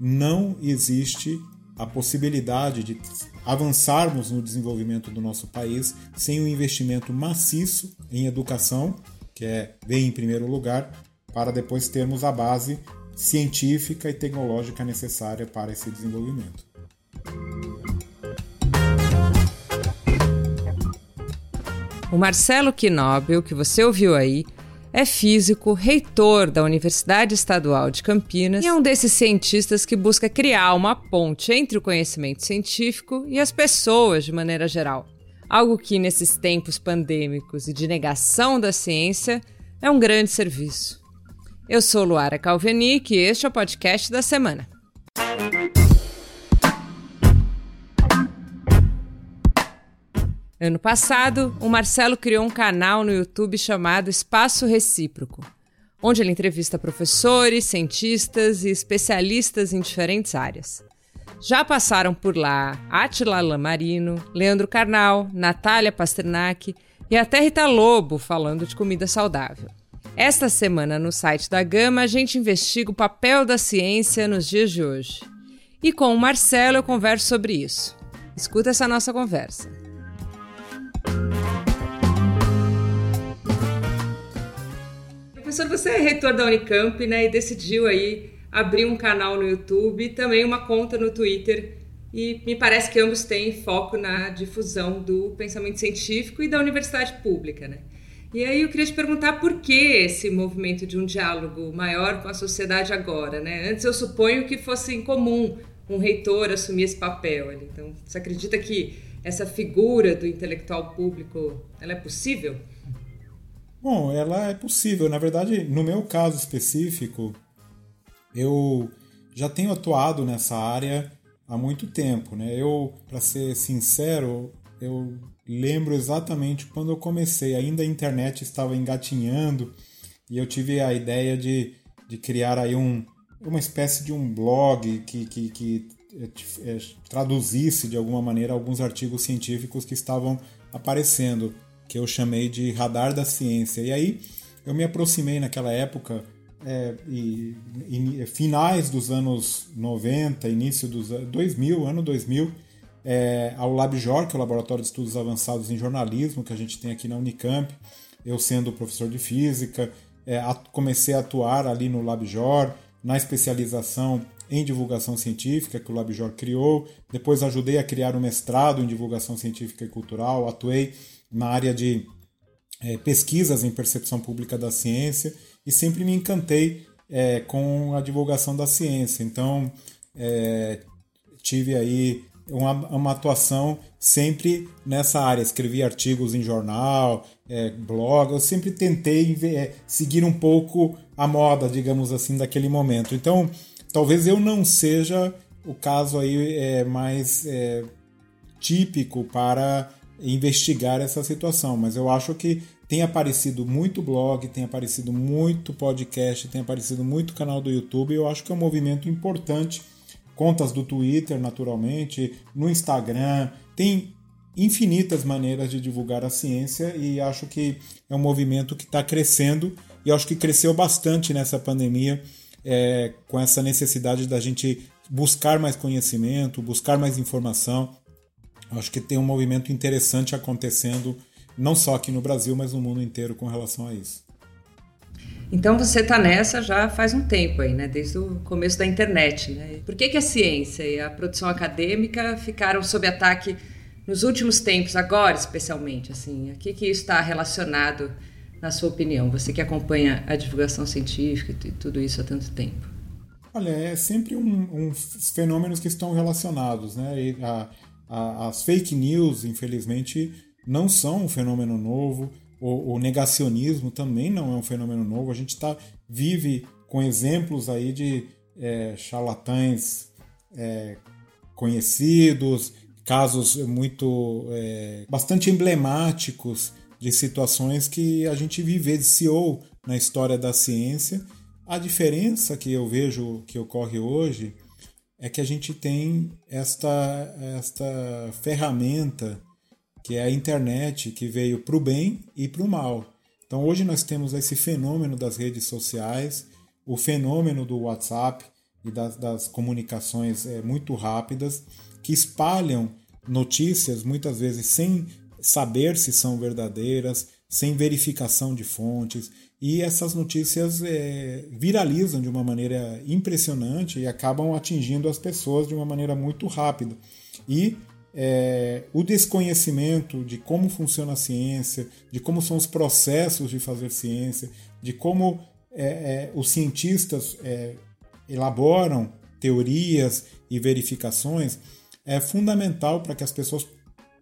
não existe a possibilidade de avançarmos no desenvolvimento do nosso país sem um investimento maciço em educação, que é vem em primeiro lugar, para depois termos a base científica e tecnológica necessária para esse desenvolvimento. O Marcelo Quinóbio, que você ouviu aí, é físico, reitor da Universidade Estadual de Campinas e é um desses cientistas que busca criar uma ponte entre o conhecimento científico e as pessoas de maneira geral. Algo que, nesses tempos pandêmicos e de negação da ciência, é um grande serviço. Eu sou Luara Calvenic e este é o podcast da semana. Ano passado, o Marcelo criou um canal no YouTube chamado Espaço Recíproco, onde ele entrevista professores, cientistas e especialistas em diferentes áreas. Já passaram por lá Atila Lamarino, Leandro Carnal, Natália Pasternak e até Rita Lobo falando de comida saudável. Esta semana, no site da Gama, a gente investiga o papel da ciência nos dias de hoje. E com o Marcelo eu converso sobre isso. Escuta essa nossa conversa. Professor, você é reitor da Unicamp, né, e decidiu aí abrir um canal no YouTube, também uma conta no Twitter, e me parece que ambos têm foco na difusão do pensamento científico e da universidade pública, né? E aí eu queria te perguntar por que esse movimento de um diálogo maior com a sociedade agora, né? Antes eu suponho que fosse incomum um reitor assumir esse papel. Então, você acredita que essa figura do intelectual público, ela é possível? Bom, ela é possível. Na verdade, no meu caso específico, eu já tenho atuado nessa área há muito tempo, né? Eu, para ser sincero, eu lembro exatamente quando eu comecei. Ainda a internet estava engatinhando e eu tive a ideia de, de criar aí um, uma espécie de um blog que, que, que é, traduzisse de alguma maneira alguns artigos científicos que estavam aparecendo, que eu chamei de Radar da Ciência. E aí eu me aproximei naquela época, é, e, e, finais dos anos 90, início dos 2000, ano 2000, é, ao LabJOR, que é o Laboratório de Estudos Avançados em Jornalismo, que a gente tem aqui na Unicamp. Eu sendo professor de física, é, comecei a atuar ali no LabJOR, na especialização em divulgação científica que o LabJOR criou. Depois ajudei a criar um mestrado em divulgação científica e cultural, atuei na área de é, pesquisas em percepção pública da ciência e sempre me encantei é, com a divulgação da ciência. Então, é, tive aí uma, uma, atuação sempre nessa área. Escrevi artigos em jornal, é, blog, eu sempre tentei é, seguir um pouco a moda, digamos assim, daquele momento. Então, talvez eu não seja o caso aí é, mais típico para investigar essa situação, mas eu acho que tem aparecido muito blog, tem aparecido muito podcast, tem aparecido muito canal do YouTube, eu acho que é um movimento importante. Contas do Twitter, naturalmente, no Instagram, tem infinitas maneiras de divulgar a ciência e acho que é um movimento que está crescendo e acho que cresceu bastante nessa pandemia é, com essa necessidade da gente buscar mais conhecimento, buscar mais informação. Acho que tem um movimento interessante acontecendo, não só aqui no Brasil, mas no mundo inteiro com relação a isso. Então você está nessa já faz um tempo aí, né? Desde o começo da internet, né? Por que, que a ciência e a produção acadêmica ficaram sob ataque nos últimos tempos, agora especialmente? Assim, a que, que isso está relacionado na sua opinião? Você que acompanha a divulgação científica e tudo isso há tanto tempo. Olha, é sempre um, um fenômenos que estão relacionados, né? A, a, as fake news, infelizmente, não são um fenômeno novo. O, o negacionismo também não é um fenômeno novo. A gente tá, vive com exemplos aí de é, charlatães é, conhecidos, casos muito é, bastante emblemáticos de situações que a gente vivenciou na história da ciência. A diferença que eu vejo que ocorre hoje é que a gente tem esta, esta ferramenta que é a internet, que veio para o bem e para o mal. Então hoje nós temos esse fenômeno das redes sociais, o fenômeno do WhatsApp, e das, das comunicações é, muito rápidas que espalham notícias muitas vezes sem saber se são verdadeiras, sem verificação de fontes, e essas notícias é, viralizam de uma maneira impressionante e acabam atingindo as pessoas de uma maneira muito rápida. E é, o desconhecimento de como funciona a ciência, de como são os processos de fazer ciência, de como é, é os cientistas é, elaboram teorias e verificações, é fundamental para que as pessoas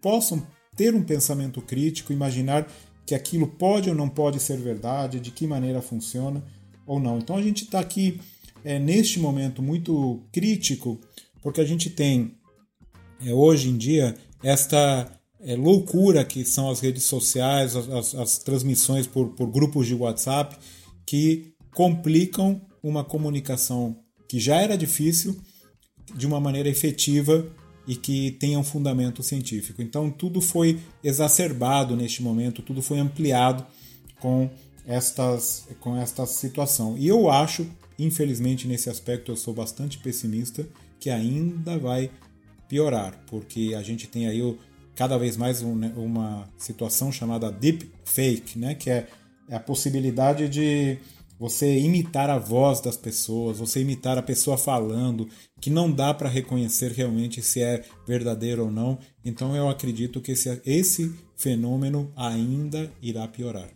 possam ter um pensamento crítico, imaginar que aquilo pode ou não pode ser verdade, de que maneira funciona ou não. Então a gente está aqui é, neste momento muito crítico, porque a gente tem é, hoje em dia esta é, loucura que são as redes sociais, as, as, transmissões por, por grupos de WhatsApp, que complicam uma comunicação que já era difícil de uma maneira efetiva e que tenha um fundamento científico. Então tudo foi exacerbado neste momento, tudo foi ampliado com estas com esta situação. E eu acho, infelizmente nesse aspecto eu sou bastante pessimista que ainda vai piorar, porque a gente tem aí cada vez mais um, né, uma situação chamada deep fake, né, que é, é a possibilidade de você imitar a voz das pessoas, você imitar a pessoa falando, que não dá para reconhecer realmente se é verdadeiro ou não. Então eu acredito que esse, esse fenômeno ainda irá piorar.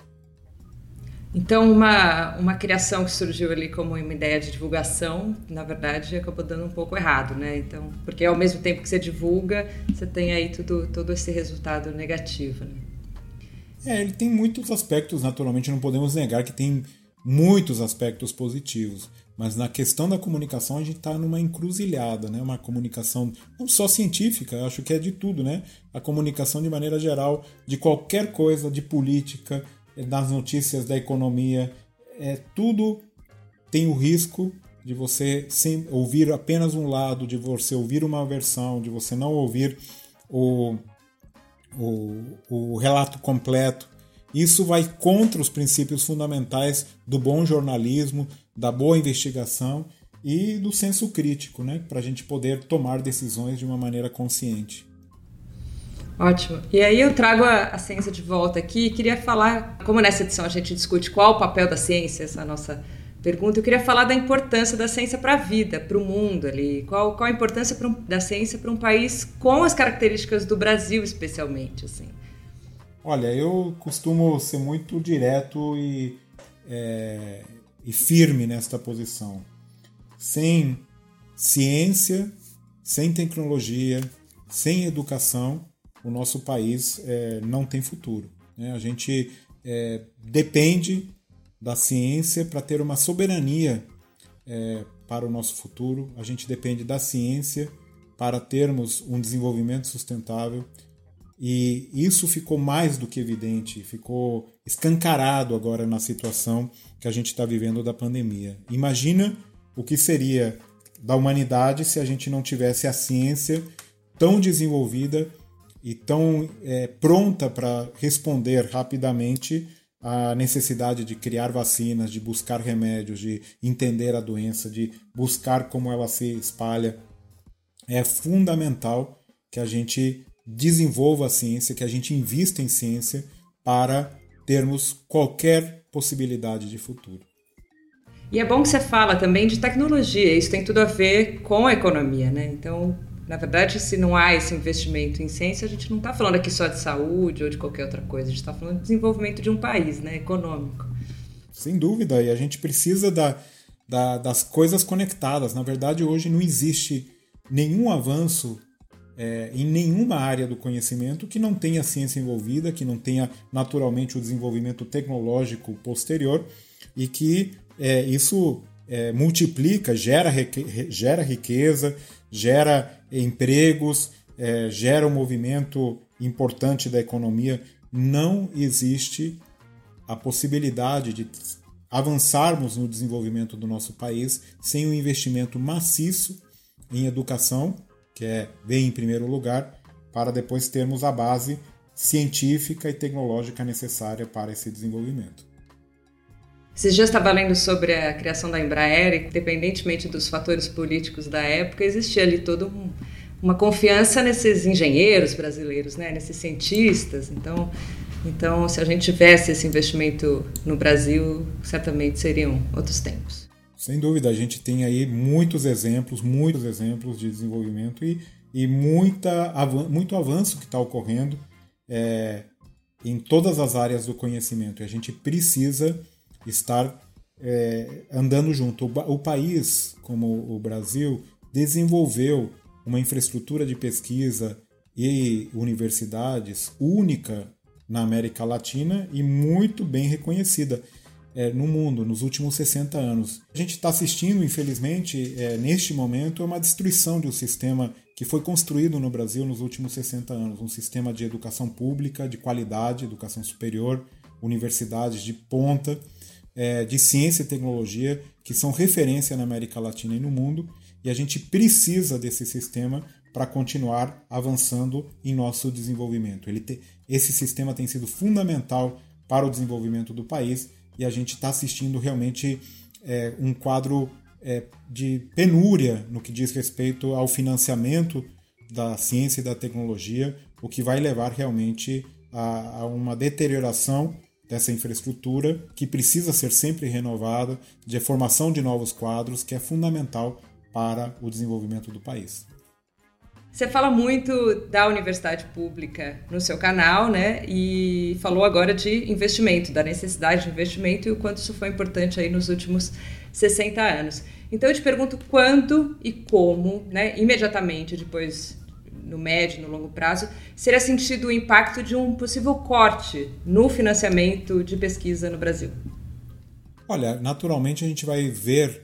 Então, uma, uma criação que surgiu ali como uma ideia de divulgação, na verdade, acabou dando um pouco errado, né? Então, porque ao mesmo tempo que você divulga, você tem aí tudo, todo esse resultado negativo, né? É, ele tem muitos aspectos, naturalmente, não podemos negar que tem muitos aspectos positivos. Mas na questão da comunicação a gente está numa encruzilhada, né? Uma comunicação não só científica, acho que é de tudo, né? A comunicação de maneira geral, de qualquer coisa, de política, das notícias da economia, é tudo tem o risco de você sem, ouvir apenas um lado, de você ouvir uma versão, de você não ouvir o, o, o relato completo. Isso vai contra os princípios fundamentais do bom jornalismo, da boa investigação e do senso crítico, né? para a gente poder tomar decisões de uma maneira consciente. Ótimo. E aí eu trago a, a ciência de volta aqui e queria falar, como nessa edição a gente discute qual o papel da ciência, essa nossa pergunta, eu queria falar da importância da ciência para a vida, para o mundo ali. Qual, qual a importância um, da ciência para um país com as características do Brasil, especialmente, assim? Olha, eu costumo ser muito direto e, é, e firme nesta posição. Sem ciência, sem tecnologia, sem educação, o nosso país é, não tem futuro. Né? A gente é, depende da ciência para ter uma soberania é, para o nosso futuro, a gente depende da ciência para termos um desenvolvimento sustentável e isso ficou mais do que evidente, ficou escancarado agora na situação que a gente está vivendo da pandemia. Imagina o que seria da humanidade se a gente não tivesse a ciência tão desenvolvida e tão é, pronta para responder rapidamente à necessidade de criar vacinas, de buscar remédios, de entender a doença, de buscar como ela se espalha. É fundamental que a gente desenvolva a ciência, que a gente invista em ciência para termos qualquer possibilidade de futuro. E é bom que você fala também de tecnologia, isso tem tudo a ver com a economia, né? Então, na verdade, se não há esse investimento em ciência, a gente não está falando aqui só de saúde ou de qualquer outra coisa, a gente está falando de desenvolvimento de um país, né? Econômico. Sem dúvida, e a gente precisa da, da, das coisas conectadas. Na verdade, hoje não existe nenhum avanço é, em nenhuma área do conhecimento que não tenha ciência envolvida, que não tenha naturalmente o desenvolvimento tecnológico posterior e que é, isso é, multiplica, gera, gera riqueza, gera empregos, é, gera um movimento importante da economia. Não existe a possibilidade de avançarmos no desenvolvimento do nosso país sem um investimento maciço em educação que é vem em primeiro lugar, para depois termos a base científica e tecnológica necessária para esse desenvolvimento. Esses dias estava lendo sobre a criação da Embraer independentemente dos fatores políticos da época, existia ali todo um, uma confiança nesses engenheiros brasileiros, né? nesses cientistas. Então, então, se a gente tivesse esse investimento no Brasil, certamente seriam outros tempos. Sem dúvida, a gente tem aí muitos exemplos, muitos exemplos de desenvolvimento e, e muita, muito avanço que está ocorrendo é, em todas as áreas do conhecimento. E a gente precisa estar é, andando junto. O, o país, como o Brasil, desenvolveu uma infraestrutura de pesquisa e universidades única na América Latina e muito bem reconhecida é, no mundo nos últimos 60 anos. A gente está assistindo, infelizmente, é, neste momento, uma destruição de um sistema que foi construído no Brasil nos últimos 60 anos um sistema de educação pública, de qualidade, educação superior, universidades de ponta, é, de ciência e tecnologia, que são referência na América Latina e no mundo, e a gente precisa desse sistema para continuar avançando em nosso desenvolvimento. Ele te, esse sistema tem sido fundamental para o desenvolvimento do país e a gente está assistindo realmente é, um quadro é, de penúria no que diz respeito ao financiamento da ciência e da tecnologia, o que vai levar realmente a, a uma deterioração dessa infraestrutura que precisa ser sempre renovada, de formação de novos quadros, que é fundamental para o desenvolvimento do país. Você fala muito da universidade pública no seu canal, né? E falou agora de investimento, da necessidade de investimento e o quanto isso foi importante aí nos últimos 60 anos. Então eu te pergunto quando e como, né, imediatamente depois no médio no longo prazo, seria sentido o impacto de um possível corte no financiamento de pesquisa no Brasil? Olha, naturalmente a gente vai ver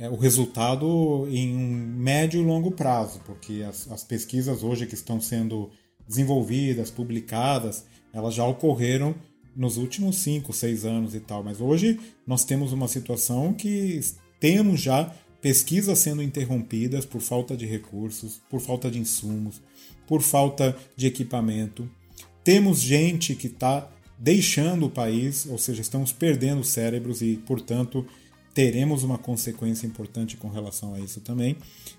é, o resultado em um médio e longo prazo, porque as, as pesquisas hoje que estão sendo desenvolvidas, publicadas, elas já ocorreram nos últimos 5, 6 anos e tal, mas hoje nós temos uma situação que temos já pesquisas sendo interrompidas por falta de recursos, por falta de insumos, por falta de equipamento. Temos gente que está deixando o país, ou seja, estamos perdendo cérebros e, portanto, teremos uma consequência importante com relação a isso também.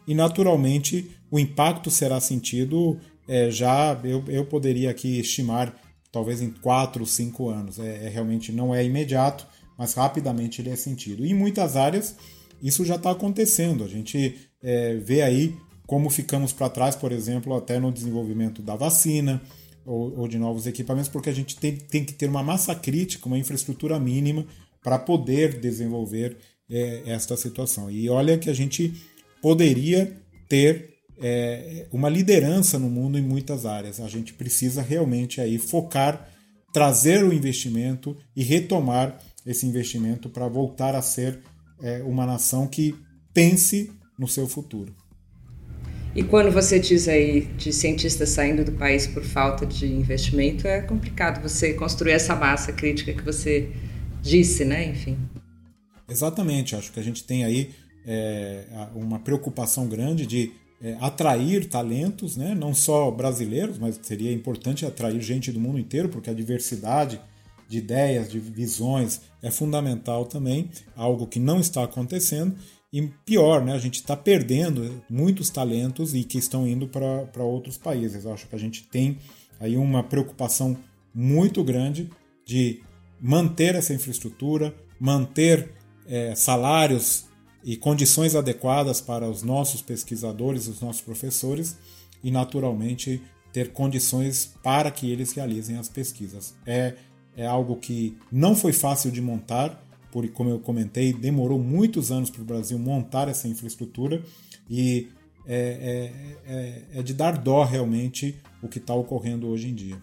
E, naturalmente, o impacto será sentido é, já, eu, eu poderia aqui estimar, talvez em 4, 5 anos. É, é, realmente não é imediato, mas rapidamente ele é sentido. E em muitas áreas isso já está acontecendo. A gente é, vê aí como ficamos para trás, por exemplo, até no desenvolvimento da vacina ou, ou de novos equipamentos, porque a gente tem, tem, que ter uma massa crítica, uma infraestrutura mínima para poder desenvolver é, esta situação. E olha que a gente poderia ter é, uma liderança no mundo em muitas áreas. A gente precisa realmente aí focar, trazer o investimento e retomar esse investimento para voltar a ser é, uma nação que pense no seu futuro. E quando você diz aí de cientistas saindo do país por falta de investimento, é complicado você construir essa massa crítica que você disse, né? Enfim. Exatamente, acho que a gente tem aí é, uma preocupação grande de é, atrair talentos, né? não só brasileiros, mas seria importante atrair gente do mundo inteiro, porque a diversidade de ideias, de visões, é fundamental também, algo que não está acontecendo. E pior, né, a gente está perdendo muitos talentos e que estão indo para outros países. Eu acho que a gente tem aí uma preocupação muito grande de manter essa infraestrutura, manter é, salários e condições adequadas para os nossos pesquisadores, os nossos professores e, naturalmente, ter condições para que eles realizem as pesquisas. É é algo que não foi fácil de montar, por como eu comentei, demorou muitos anos para o Brasil montar essa infraestrutura e é, é, é, é de dar dó realmente o que está ocorrendo hoje em dia.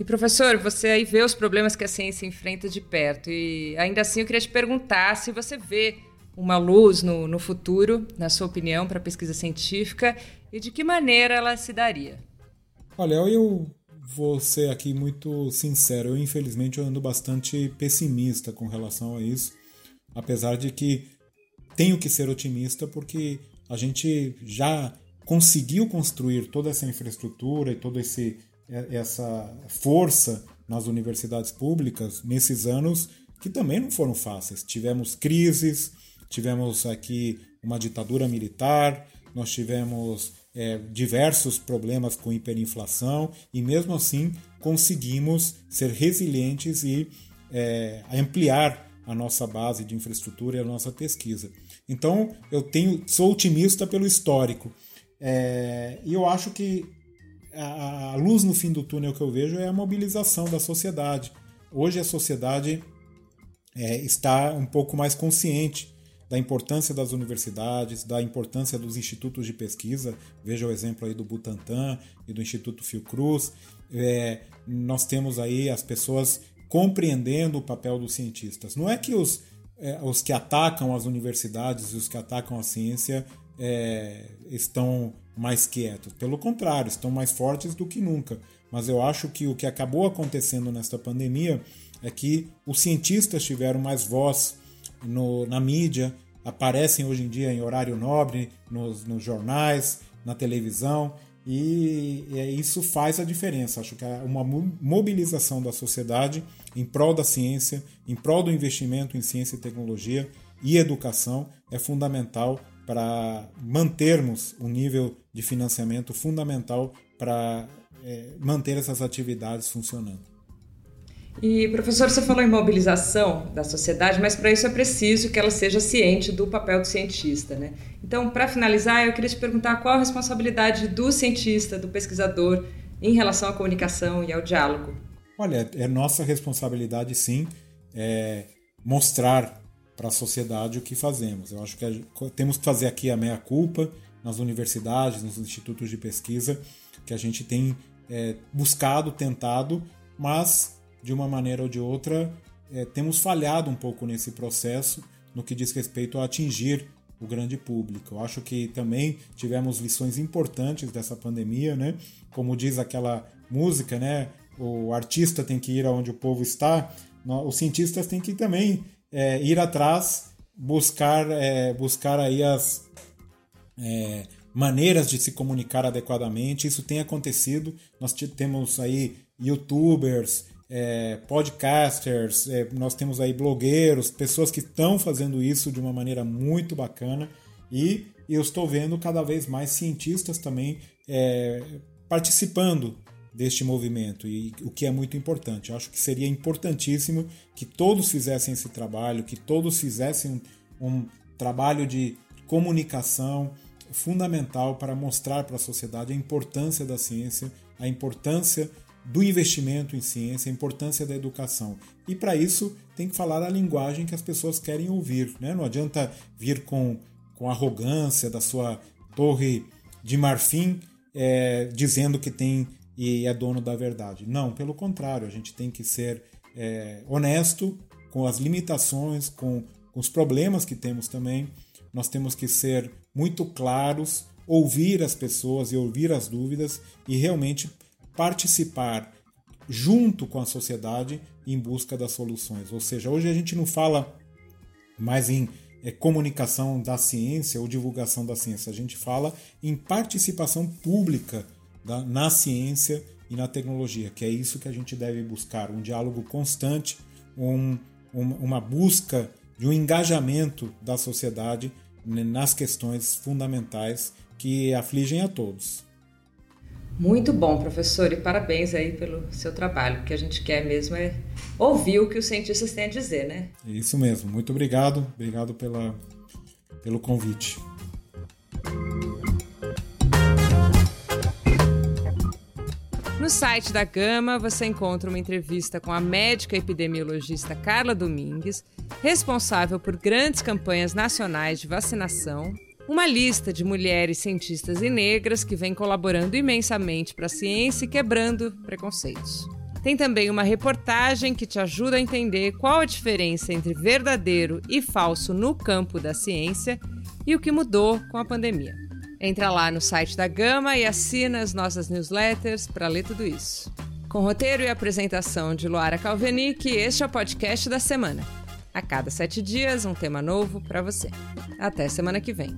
E professor, você aí vê os problemas que a ciência enfrenta de perto e ainda assim eu queria te perguntar se você vê uma luz no, no futuro, na sua opinião, para a pesquisa científica e de que maneira ela se daria. Olha, eu vou ser aqui muito sincero. Eu, infelizmente, eu ando bastante pessimista com relação a isso. Apesar de que tenho que ser otimista porque a gente já conseguiu construir toda essa infraestrutura e toda esse, essa força nas universidades públicas nesses anos que também não foram fáceis. Tivemos crises, tivemos aqui uma ditadura militar, nós tivemos é, diversos problemas com hiperinflação e mesmo assim conseguimos ser resilientes e é, ampliar a nossa base de infraestrutura e a nossa pesquisa. Então eu tenho, sou otimista pelo histórico é, e eu acho que a, a luz no fim do túnel que eu vejo é a mobilização da sociedade. Hoje a sociedade é, está um pouco mais consciente da importância das universidades, da importância dos institutos de pesquisa. Veja o exemplo aí do Butantan e do Instituto Fiocruz. É, nós temos aí as pessoas compreendendo o papel dos cientistas. Não é que os, é, os que atacam as universidades e os que atacam a ciência é, estão mais quietos. Pelo contrário, estão mais fortes do que nunca. Mas eu acho que o que acabou acontecendo nesta pandemia é que os cientistas tiveram mais voz no, na mídia, aparecem hoje em dia em horário nobre, nos, nos jornais, na televisão, e, e, isso faz a diferença. Acho que uma mobilização da sociedade em prol da ciência, em prol do investimento em ciência e tecnologia e educação é fundamental para mantermos um nível de financiamento fundamental para é, manter essas atividades funcionando. E, professor, você falou em mobilização da sociedade, mas para isso é preciso que ela seja ciente do papel do cientista, né? Então, para finalizar, eu queria te perguntar qual a responsabilidade do cientista, do pesquisador, em relação à comunicação e ao diálogo. Olha, é nossa responsabilidade, sim, é mostrar para a sociedade o que fazemos. Eu acho que temos que fazer aqui a meia-culpa nas universidades, nos institutos de pesquisa, que a gente tem é, buscado, tentado, mas de uma maneira ou de outra, é, temos falhado um pouco nesse processo no que diz respeito a atingir o grande público. Eu acho que também tivemos lições importantes dessa pandemia, né? Como diz aquela música, né? O artista tem que ir aonde o povo está. Os cientistas têm que também é, ir atrás, buscar, é, buscar aí as é, maneiras de se comunicar adequadamente. Isso tem acontecido. Nós temos aí YouTubers, é, podcasters, é, nós temos aí blogueiros, pessoas que estão fazendo isso de uma maneira muito bacana e eu estou vendo cada vez mais cientistas também é, participando deste movimento e o que é muito importante. Eu acho que seria importantíssimo que todos fizessem esse trabalho, que todos fizessem um, um trabalho de comunicação fundamental para mostrar para a sociedade a importância da ciência, a importância do investimento em ciência, a importância da educação. E para isso tem que falar a linguagem que as pessoas querem ouvir. Né? Não adianta vir com, com arrogância da sua torre de marfim é, dizendo que tem e é dono da verdade. Não, pelo contrário, a gente tem que ser é, honesto com as limitações, com, com os problemas que temos também. Nós temos que ser muito claros, ouvir as pessoas e ouvir as dúvidas e realmente participar junto com a sociedade em busca das soluções. Ou seja, hoje a gente não fala mais em é, comunicação da ciência ou divulgação da ciência, a gente fala em participação pública da, na ciência e na tecnologia, que é isso que a gente deve buscar: um diálogo constante, um, um, uma busca de um engajamento da sociedade nas questões fundamentais que afligem a todos. Muito bom, professor, e parabéns aí pelo seu trabalho. O que a gente quer mesmo é ouvir o que os cientistas têm a dizer, né? Isso mesmo. Muito obrigado. Obrigado pela, pelo convite. No site da Gama você encontra uma entrevista com a médica epidemiologista Carla Domingues, responsável por grandes campanhas nacionais de vacinação uma lista de mulheres cientistas e negras que vem colaborando imensamente para a ciência e quebrando preconceitos. Tem também uma reportagem que te ajuda a entender qual a diferença entre verdadeiro e falso no campo da ciência e o que mudou com a pandemia. Entra lá no site da Gama e assina as nossas newsletters para ler tudo isso. Com roteiro e apresentação de Luara Calvenic, este é o podcast da semana. A cada sete dias, um tema novo para você. Até semana que vem.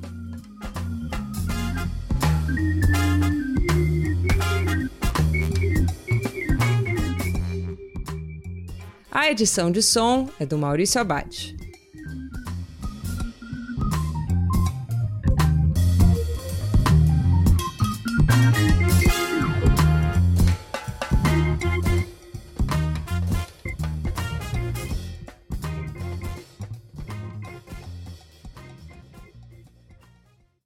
A edição de som é do Maurício Abad.